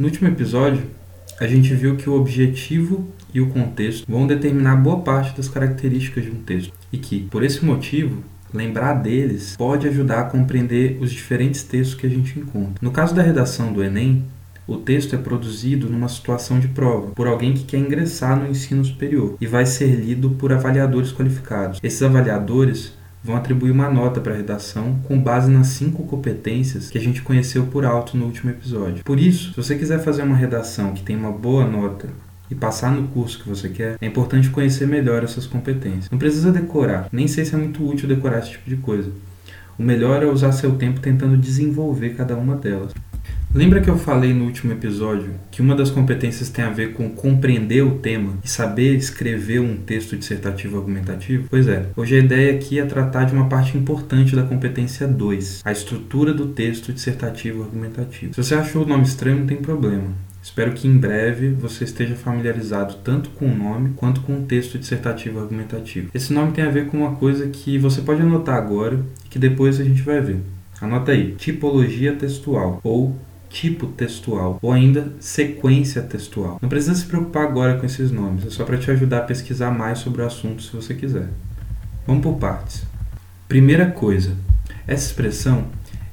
No último episódio, a gente viu que o objetivo e o contexto vão determinar boa parte das características de um texto e que, por esse motivo, lembrar deles pode ajudar a compreender os diferentes textos que a gente encontra. No caso da redação do Enem, o texto é produzido numa situação de prova, por alguém que quer ingressar no ensino superior e vai ser lido por avaliadores qualificados. Esses avaliadores vão atribuir uma nota para a redação com base nas cinco competências que a gente conheceu por alto no último episódio. Por isso, se você quiser fazer uma redação que tem uma boa nota e passar no curso que você quer, é importante conhecer melhor essas competências. Não precisa decorar, nem sei se é muito útil decorar esse tipo de coisa. O melhor é usar seu tempo tentando desenvolver cada uma delas. Lembra que eu falei no último episódio que uma das competências tem a ver com compreender o tema e saber escrever um texto dissertativo argumentativo? Pois é, hoje a ideia aqui é tratar de uma parte importante da competência 2, a estrutura do texto dissertativo argumentativo. Se você achou o nome estranho, não tem problema. Espero que em breve você esteja familiarizado tanto com o nome quanto com o texto dissertativo argumentativo. Esse nome tem a ver com uma coisa que você pode anotar agora e que depois a gente vai ver. Anota aí: tipologia textual ou tipo textual ou ainda sequência textual. Não precisa se preocupar agora com esses nomes, é só para te ajudar a pesquisar mais sobre o assunto se você quiser. Vamos por partes. Primeira coisa, essa expressão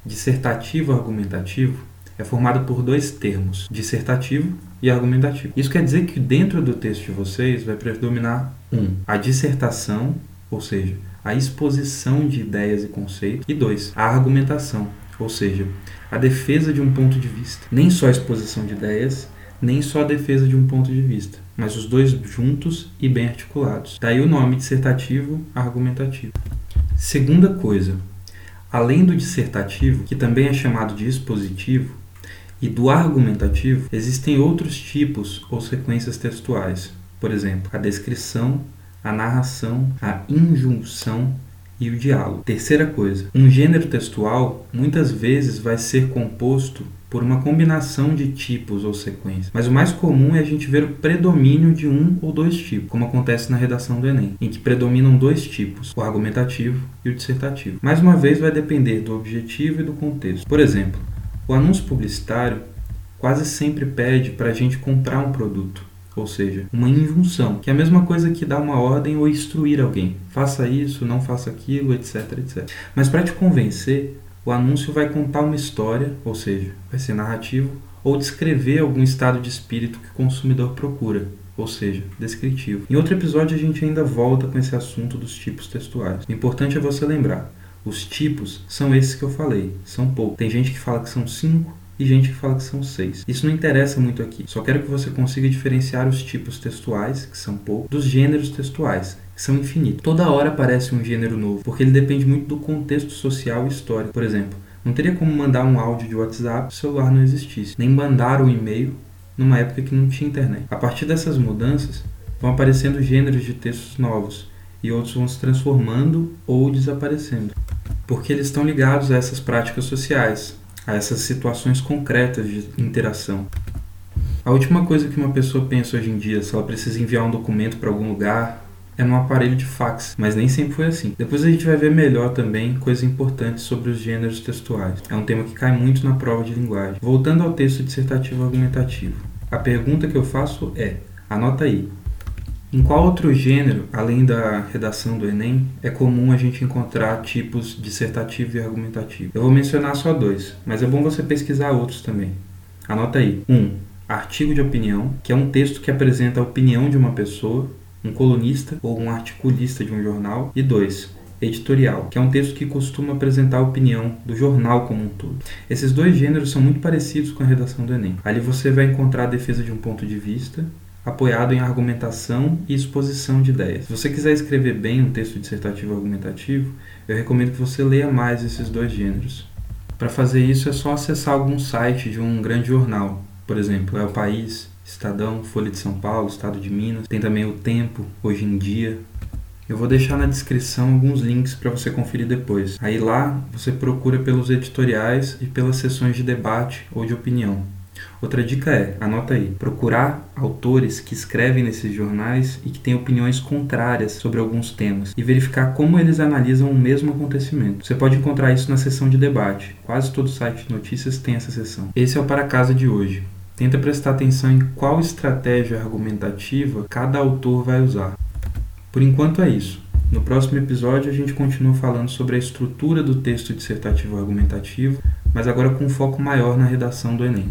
dissertativo argumentativo é formada por dois termos, dissertativo e argumentativo. Isso quer dizer que dentro do texto de vocês vai predominar um, a dissertação, ou seja, a exposição de ideias e conceitos, e dois, a argumentação, ou seja, a defesa de um ponto de vista. Nem só a exposição de ideias, nem só a defesa de um ponto de vista, mas os dois juntos e bem articulados. Daí o nome dissertativo argumentativo. Segunda coisa, além do dissertativo, que também é chamado de expositivo, e do argumentativo, existem outros tipos ou sequências textuais. Por exemplo, a descrição, a narração, a injunção e o diálogo. Terceira coisa, um gênero textual muitas vezes vai ser composto por uma combinação de tipos ou sequências, mas o mais comum é a gente ver o predomínio de um ou dois tipos, como acontece na redação do Enem, em que predominam dois tipos, o argumentativo e o dissertativo. Mais uma vez, vai depender do objetivo e do contexto. Por exemplo, o anúncio publicitário quase sempre pede para a gente comprar um produto ou seja, uma injunção, que é a mesma coisa que dar uma ordem ou instruir alguém. Faça isso, não faça aquilo, etc, etc. Mas para te convencer, o anúncio vai contar uma história, ou seja, vai ser narrativo, ou descrever algum estado de espírito que o consumidor procura, ou seja, descritivo. Em outro episódio a gente ainda volta com esse assunto dos tipos textuais. O importante é você lembrar, os tipos são esses que eu falei, são poucos. Tem gente que fala que são cinco, e gente que fala que são seis. Isso não interessa muito aqui. Só quero que você consiga diferenciar os tipos textuais, que são poucos, dos gêneros textuais, que são infinitos. Toda hora aparece um gênero novo, porque ele depende muito do contexto social e histórico. Por exemplo, não teria como mandar um áudio de WhatsApp se o celular não existisse, nem mandar um e-mail numa época que não tinha internet. A partir dessas mudanças, vão aparecendo gêneros de textos novos e outros vão se transformando ou desaparecendo, porque eles estão ligados a essas práticas sociais, a essas situações concretas de interação. A última coisa que uma pessoa pensa hoje em dia, se ela precisa enviar um documento para algum lugar, é num aparelho de fax, mas nem sempre foi assim. Depois a gente vai ver melhor também coisas importantes sobre os gêneros textuais. É um tema que cai muito na prova de linguagem. Voltando ao texto dissertativo argumentativo. A pergunta que eu faço é: anota aí, em qual outro gênero, além da redação do Enem, é comum a gente encontrar tipos dissertativo e argumentativo? Eu vou mencionar só dois, mas é bom você pesquisar outros também. Anota aí. 1. Um, artigo de opinião, que é um texto que apresenta a opinião de uma pessoa, um colunista ou um articulista de um jornal. E 2 editorial, que é um texto que costuma apresentar a opinião do jornal como um todo. Esses dois gêneros são muito parecidos com a redação do Enem. Ali você vai encontrar a defesa de um ponto de vista apoiado em argumentação e exposição de ideias. Se você quiser escrever bem um texto dissertativo argumentativo, eu recomendo que você leia mais esses dois gêneros. Para fazer isso é só acessar algum site de um grande jornal, por exemplo, é o País, Estadão, Folha de São Paulo, Estado de Minas, tem também o Tempo, Hoje em Dia. Eu vou deixar na descrição alguns links para você conferir depois. Aí lá você procura pelos editoriais e pelas sessões de debate ou de opinião. Outra dica é, anota aí, procurar autores que escrevem nesses jornais e que têm opiniões contrárias sobre alguns temas e verificar como eles analisam o mesmo acontecimento. Você pode encontrar isso na seção de debate. Quase todo site de notícias tem essa seção. Esse é o para casa de hoje. Tenta prestar atenção em qual estratégia argumentativa cada autor vai usar. Por enquanto é isso. No próximo episódio a gente continua falando sobre a estrutura do texto dissertativo argumentativo, mas agora com um foco maior na redação do Enem.